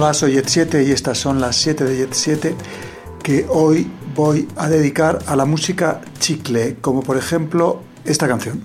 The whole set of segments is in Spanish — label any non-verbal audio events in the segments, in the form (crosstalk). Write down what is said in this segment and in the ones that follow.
Hola, soy Jet 7 y estas son las 7 de Jet 7 que hoy voy a dedicar a la música chicle, como por ejemplo esta canción.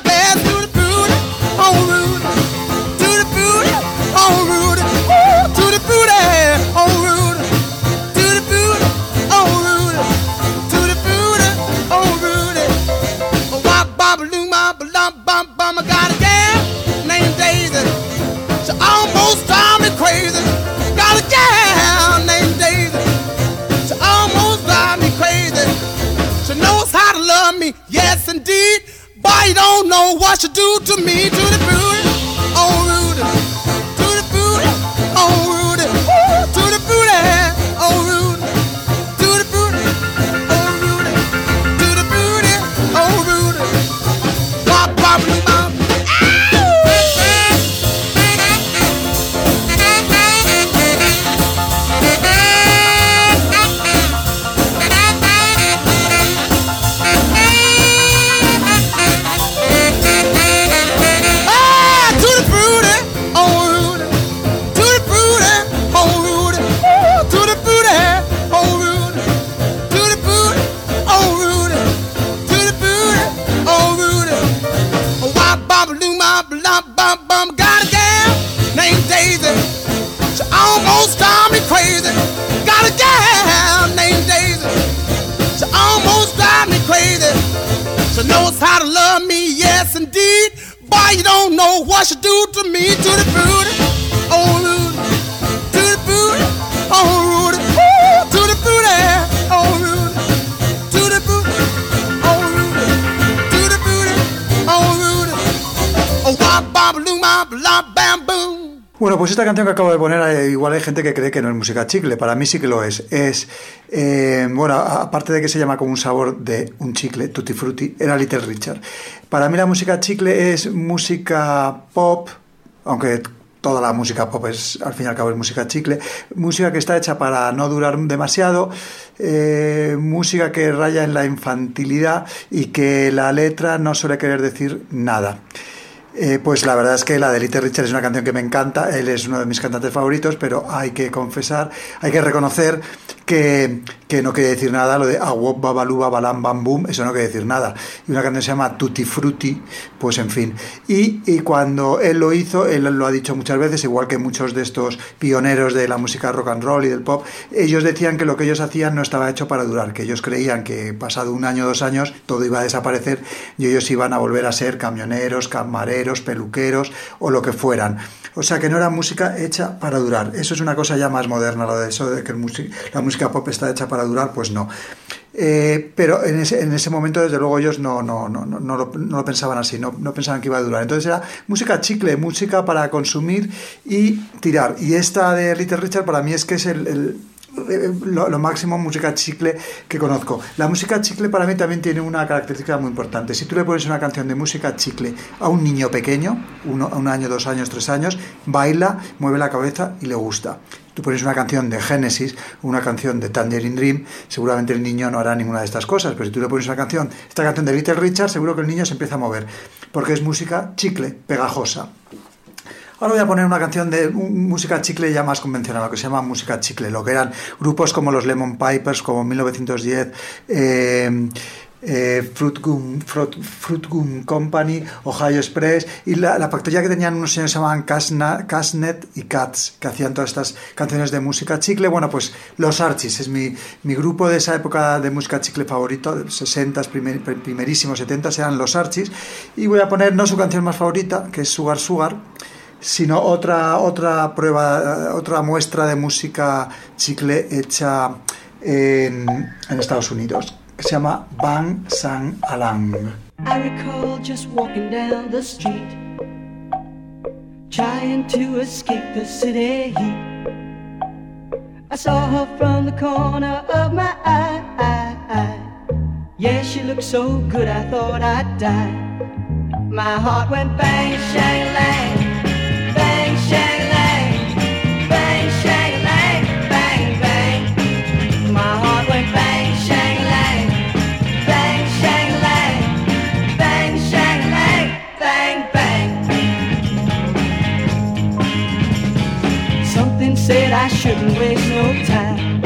You don't know what she do to me, to the booty, Bueno, pues esta canción que acabo de poner, eh, igual hay gente que cree que no es música chicle. Para mí sí que lo es. Es, eh, bueno, aparte de que se llama como un sabor de un chicle, tutti frutti, era Little Richard. Para mí la música chicle es música pop, aunque toda la música pop es, al fin y al cabo, es música chicle. Música que está hecha para no durar demasiado, eh, música que raya en la infantilidad y que la letra no suele querer decir nada. Eh, pues la verdad es que la de Little Richard es una canción que me encanta, él es uno de mis cantantes favoritos, pero hay que confesar, hay que reconocer que, no quiere decir nada lo de Awop Babalú Babalam Bam Boom, eso no quiere decir nada. Y una canción se llama Tutti Frutti, pues en fin. Y, y cuando él lo hizo, él lo ha dicho muchas veces, igual que muchos de estos pioneros de la música rock and roll y del pop, ellos decían que lo que ellos hacían no estaba hecho para durar, que ellos creían que pasado un año dos años todo iba a desaparecer y ellos iban a volver a ser camioneros, camareros, peluqueros o lo que fueran. O sea que no era música hecha para durar. Eso es una cosa ya más moderna, lo de eso de que la música pop está hecha para durar, pues no. Eh, pero en ese, en ese momento, desde luego, ellos no, no, no, no, lo, no pensaban así, no, no pensaban que iba a durar. Entonces era música chicle, música para consumir y tirar. Y esta de Little Richard para mí es que es el- lo, lo máximo música chicle que conozco. La música chicle para mí también tiene una característica muy importante. Si tú le pones una canción de música chicle a un niño pequeño, uno, un año, dos años, tres años, baila, mueve la cabeza y le gusta. Tú pones una canción de Genesis, una canción de Tangerine Dream, seguramente el niño no hará ninguna de estas cosas, pero si tú le pones una canción, esta canción de Little Richard, seguro que el niño se empieza a mover, porque es música chicle, pegajosa. Ahora voy a poner una canción de música chicle ya más convencional, lo que se llama música chicle, lo que eran grupos como los Lemon Pipers, como 1910, eh, eh, Fruit, Gum, Company, Ohio Express, y la, la factoría que tenían unos señores que se llamaban Casnet y Cats, que hacían todas estas canciones de música chicle. Bueno, pues los Archies es mi, grupo de esa época de música chicle favorito, de 60, primer, primerísimos 70 eran los Archies, y voy a poner no su canción más favorita, que es Sugar Sugar, sino otra, otra prueba, otra muestra de música chicle hecha en, Estados Unidos, se llama Bang Sang Alang. I recall just walking down the street, trying to escape the city heat. I saw her from the corner of my eye. Yeah, she looked so good, I thought I'd die. My heart went bang, shang, lang, said I shouldn't waste no time.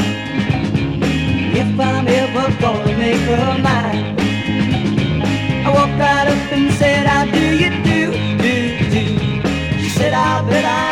If I'm ever gonna make her mine, I walked right up and said, How do you do, do, do? She said, ah, I bet I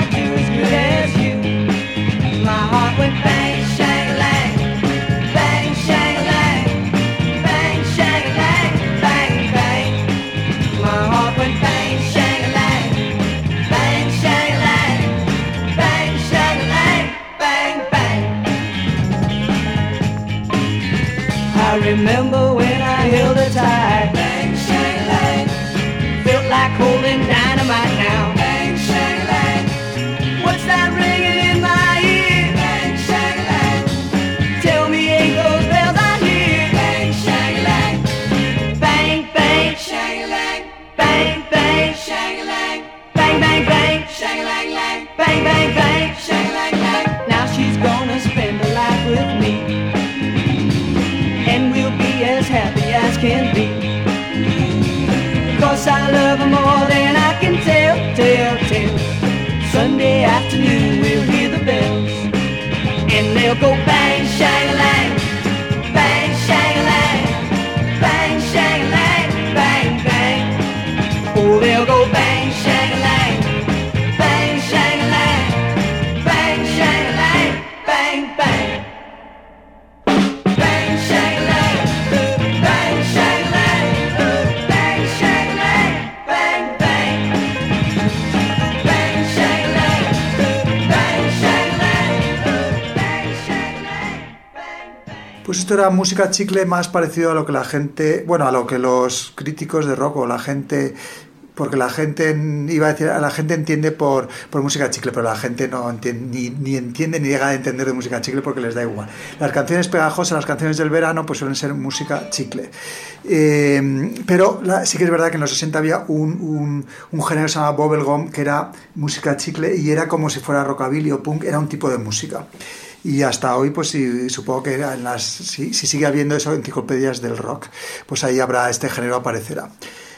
esto era música chicle más parecido a lo que la gente, bueno, a lo que los críticos de rock o la gente, porque la gente, iba a decir, la gente entiende por, por música chicle, pero la gente no entiende, ni, ni entiende ni llega a entender de música chicle porque les da igual. Las canciones pegajosas, las canciones del verano, pues suelen ser música chicle. Eh, pero sí que es verdad que en los 60 había un, un, un género que se llamaba bubblegum, que era música chicle y era como si fuera rockabilly o punk, era un tipo de música. Y hasta hoy, pues supongo que en las, si, si sigue habiendo eso, enciclopedias del rock, pues ahí habrá este género aparecerá.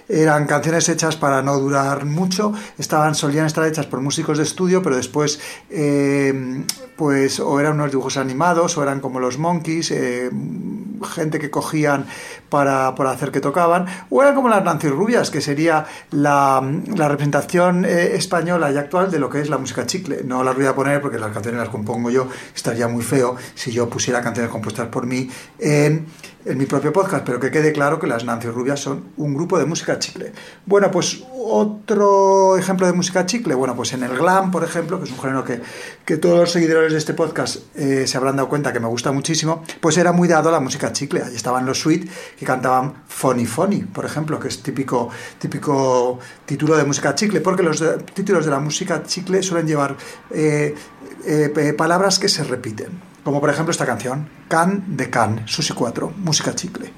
Eran canciones hechas para no durar mucho, estaban, solían estar hechas por músicos de estudio, pero después eh, pues o eran unos dibujos animados o eran como los monkeys, eh, gente que cogían para, para hacer que tocaban, o eran como las Nancy Rubias, que sería la, la representación eh, española y actual de lo que es la música chicle. No las voy a poner porque las canciones las compongo yo, estaría muy feo si yo pusiera canciones compuestas por mí en, en mi propio podcast, pero que quede claro que las Nancy Rubias son un grupo de música chicle. Bueno, pues otro ejemplo de música chicle, bueno, pues en el glam, por ejemplo, que es un género que, que todos los seguidores de este podcast eh, se habrán dado cuenta que me gusta muchísimo, pues era muy dado a la música chicle. Ahí estaban los Sweet que cantaban Funny Funny, por ejemplo, que es típico, típico título de música chicle, porque los títulos de la música chicle suelen llevar eh, eh, eh, palabras que se repiten. Como por ejemplo esta canción, Can de Can, Susi 4, música chicle.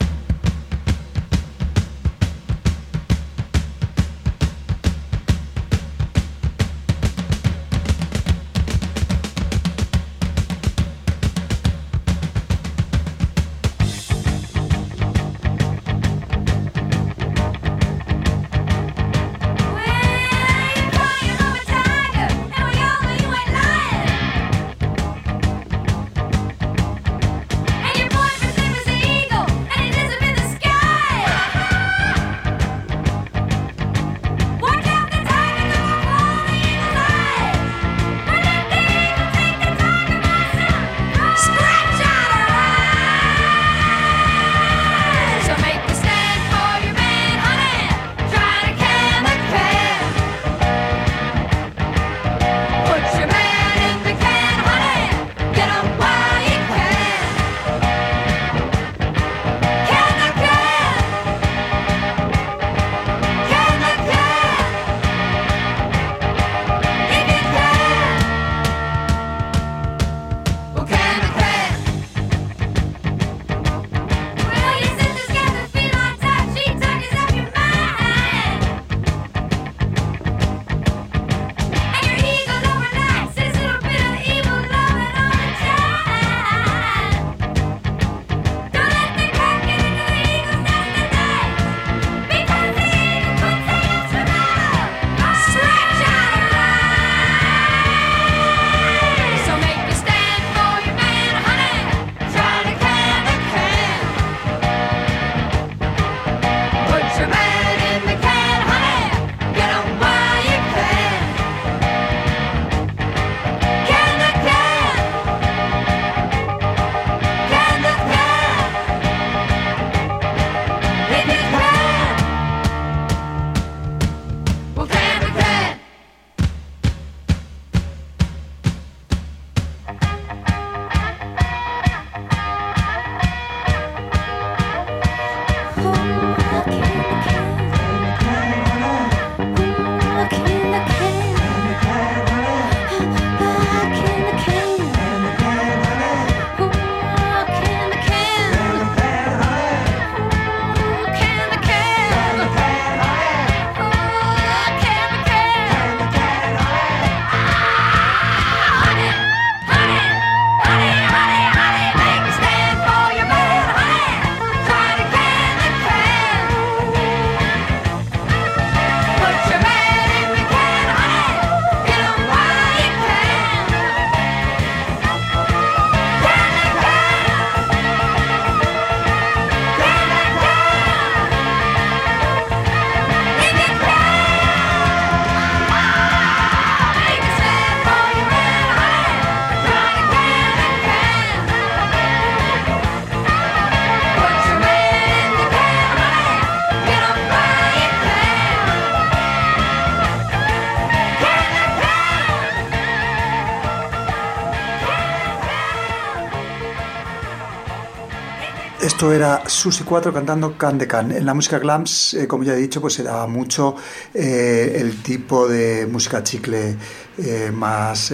Era Susi 4 cantando Can de Can. En la música glams, eh, como ya he dicho, pues se daba mucho eh, el tipo de música chicle eh, más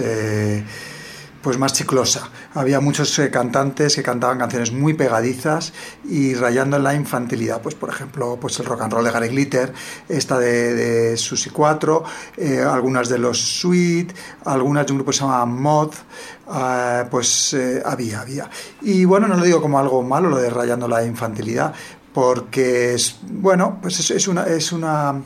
pues más chiclosa. Había muchos eh, cantantes que cantaban canciones muy pegadizas y rayando en la infantilidad. Pues por ejemplo, pues el rock and roll de Gary Glitter, esta de, de Susi 4, eh, algunas de los Sweet, algunas de un grupo que se llama Mod, eh, pues había, había. Y bueno, no lo digo como algo malo lo de rayando la infantilidad, porque es, bueno, pues es, es una... Es una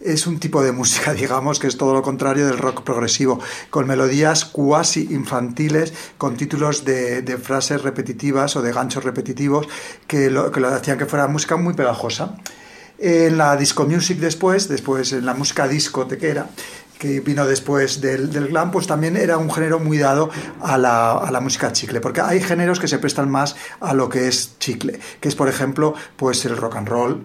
es un tipo de música, (laughs) digamos, que es todo lo contrario del rock progresivo, con melodías cuasi infantiles, con títulos de, de frases repetitivas o de ganchos repetitivos que lo, que lo hacían que fuera música muy pegajosa. En la disco music después, después en la música discotequera, que vino después del, del, glam, pues también era un género muy dado a la, a la, música chicle, porque hay géneros que se prestan más a lo que es chicle, que es por ejemplo pues el rock and roll,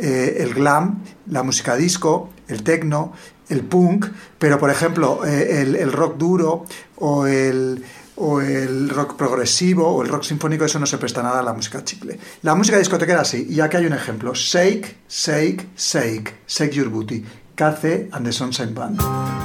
eh, el glam, la música disco, el techno, el punk, pero por ejemplo eh, el, rock duro o el, o el rock progresivo o el rock sinfónico, eso no se presta nada a la música chicle. La música discotequera sí, y aquí hay un ejemplo, Shake, Shake, Shake, Shake Your Booty, KC and the Sunshine Band.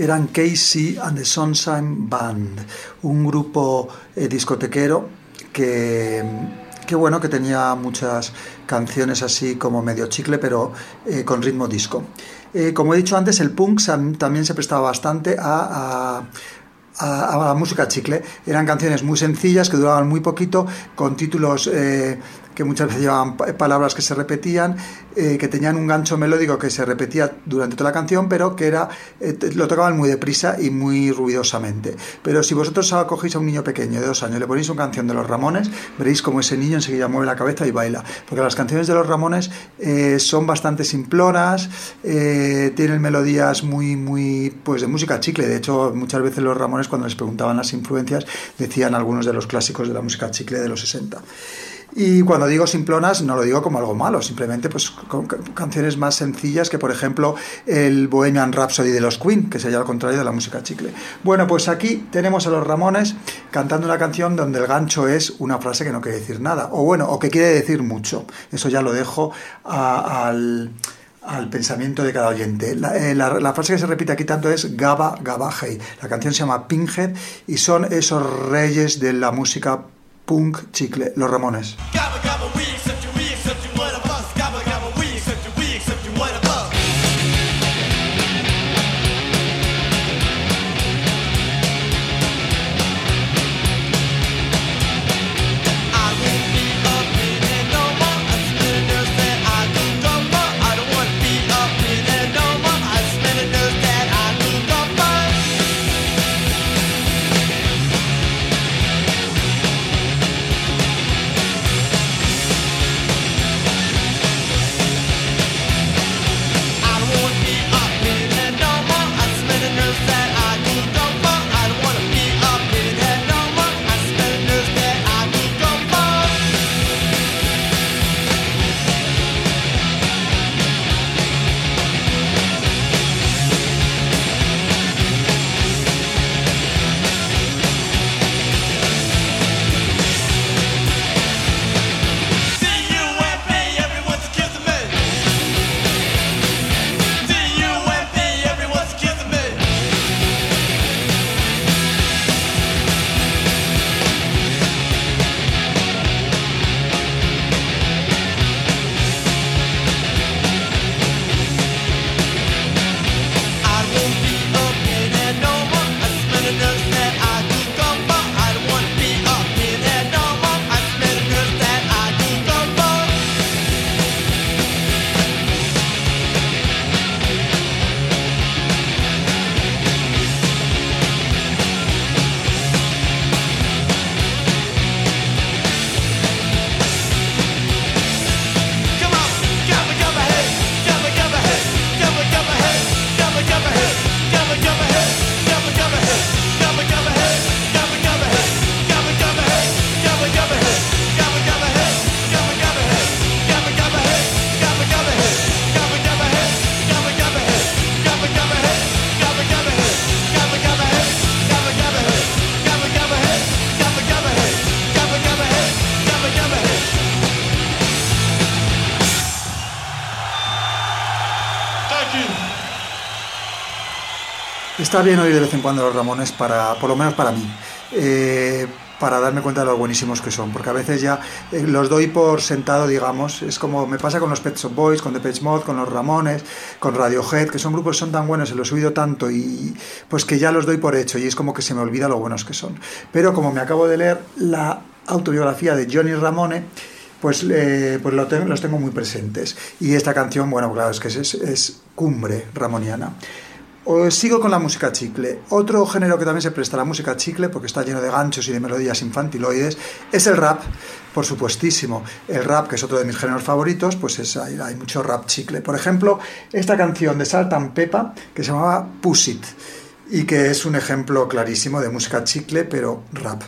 Eran Casey and the Sunshine Band, un grupo eh, discotequero que, bueno, que tenía muchas canciones así como medio chicle, pero eh, con ritmo disco. Eh, como he dicho antes, el punk también se prestaba bastante a, a a, la música chicle. Eran canciones muy sencillas que duraban muy poquito, con títulos que muchas veces llevaban pa- palabras que se repetían, eh, que tenían un gancho melódico que se repetía durante toda la canción, pero que era eh, lo tocaban muy deprisa y muy ruidosamente. Pero si vosotros cogéis a un niño pequeño de dos años, le ponéis una canción de los Ramones, veréis como ese niño enseguida mueve la cabeza y baila. Porque las canciones de los Ramones eh, son bastante simplonas, tienen melodías muy, muy, pues de música chicle. De hecho, muchas veces los Ramones, cuando les preguntaban las influencias, decían algunos de los clásicos de la música chicle de los 60. Y cuando digo simplonas, no lo digo como algo malo, simplemente pues con ca- canciones más sencillas que, por ejemplo, el Bohemian Rhapsody de los Queen, que sería al contrario de la música chicle. Bueno, pues aquí tenemos a los Ramones cantando una canción donde el gancho es una frase que no quiere decir nada, o bueno, o que quiere decir mucho. Eso ya lo dejo al al pensamiento de cada oyente. La, eh, la frase que se repite aquí tanto es Gaba Gaba Hey. La canción se llama Pinhead y son esos reyes de la música punk chicle, los Ramones. Está bien oír de vez en cuando los Ramones para, por lo menos para mí, eh, para darme cuenta de lo buenísimos que son, porque a veces ya eh, los doy por sentado, digamos, es como me pasa con los Pet Shop Boys, con Depeche Mode, con los Ramones, con Radiohead, que son grupos que son tan buenos, se los he oído tanto y pues que ya los doy por hecho y es como que se me olvida lo buenos que son. Pero como me acabo de leer la autobiografía de Johnny Ramone, pues, eh, pues lo tengo- los tengo muy presentes. Y esta canción, bueno, claro, es que es, es cumbre ramoniana. Os sigo con la música chicle. Otro género que también se presta a la música chicle, porque está lleno de ganchos y de melodías infantiloides, es el rap, por supuestísimo. El rap, que es otro de mis géneros favoritos, pues es, hay, mucho rap chicle. Por ejemplo, esta canción de Salt and Peppa, que se llamaba Push It, y que es un ejemplo clarísimo de música chicle, pero rap.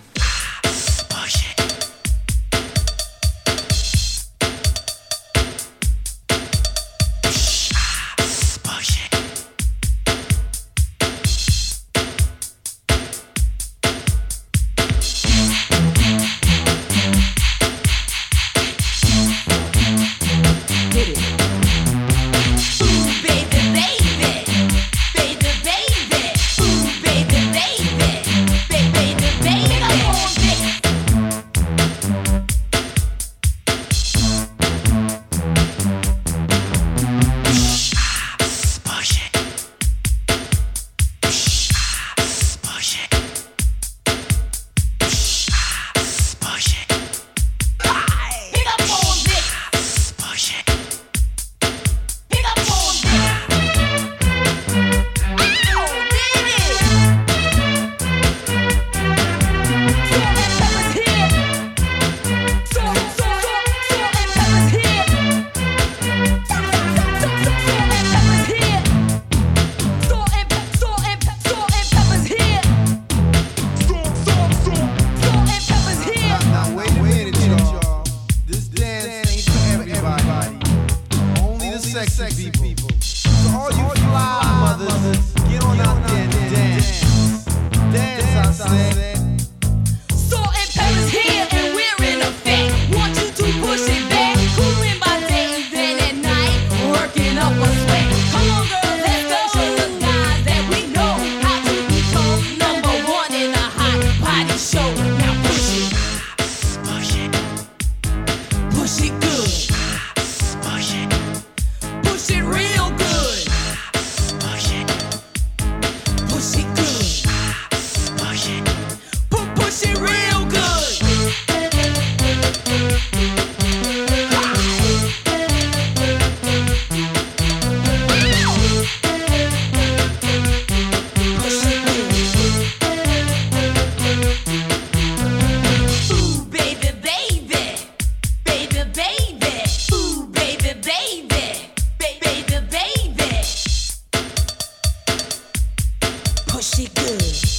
she good.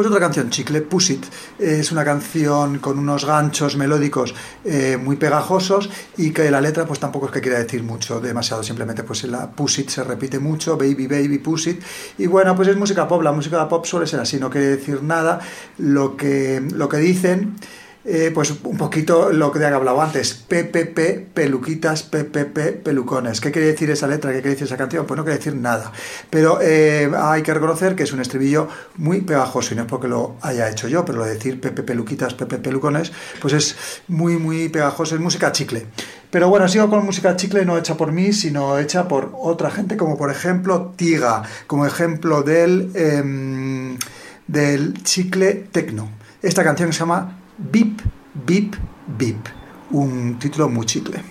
Pues otra canción, Chicle, Push It. Es una canción con unos ganchos melódicos eh, muy pegajosos y que la letra pues tampoco es que quiera decir mucho, demasiado, simplemente pues la Push It se repite mucho, Baby, Baby, Push It. Y bueno, pues es música pop, la música pop suele ser así, no quiere decir nada. Lo que, lo que dicen eh, pues un poquito lo que he hablado antes, PPP, peluquitas, PPP, pelucones. ¿Qué quiere decir esa letra? ¿Qué quiere decir esa canción? Pues no quiere decir nada. Pero eh, hay que reconocer que es un estribillo muy pegajoso y no es porque lo haya hecho yo, pero lo de decir PP peluquitas, PP pelucones, pues es muy, muy pegajoso, es música chicle. Pero bueno, sigo con música chicle no hecha por mí, sino hecha por otra gente, como por ejemplo Tiga, como ejemplo del, em, del chicle tecno. Esta canción se llama Bip, Bip, Bip. Un título muy chicle.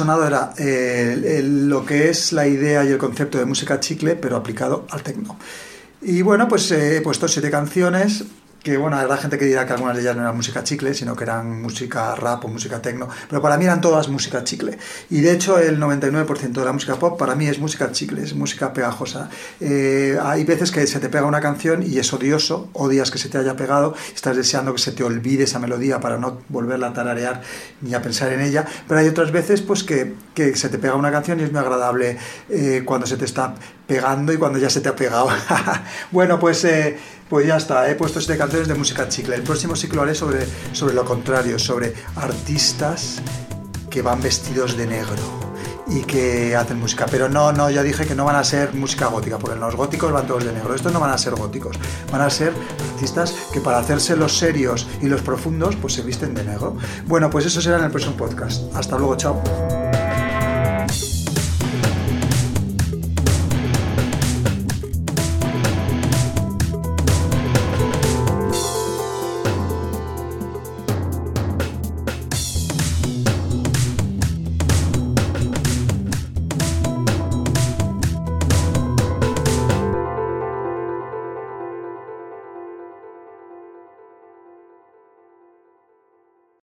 Sonado era eh, lo que es la idea y el concepto de música chicle, pero aplicado al techno. Y bueno, pues he puesto siete canciones que bueno, habrá gente que dirá que algunas de ellas no eran música chicle, sino que eran música rap o música techno, pero para mí eran todas música chicle. Y de hecho el 99% de la música pop para mí es música chicle, es música pegajosa. Eh, hay veces que se te pega una canción y es odioso, odias que se te haya pegado, estás deseando que se te olvide esa melodía para no volverla a tararear ni a pensar en ella, pero hay otras veces pues que, que se te pega una canción y es muy agradable eh, cuando se te está pegando y cuando ya se te ha pegado. (laughs) bueno, pues, eh, pues ya está, he puesto siete canciones de música chicle. El próximo ciclo haré sobre, sobre lo contrario, sobre artistas que van vestidos de negro y que hacen música. Pero no, no, ya dije que no van a ser música gótica, porque los góticos van todos de negro. Estos no van a ser góticos, van a ser artistas que para hacerse los serios y los profundos, pues se visten de negro. Bueno, pues eso será en el próximo podcast. Hasta luego, chao.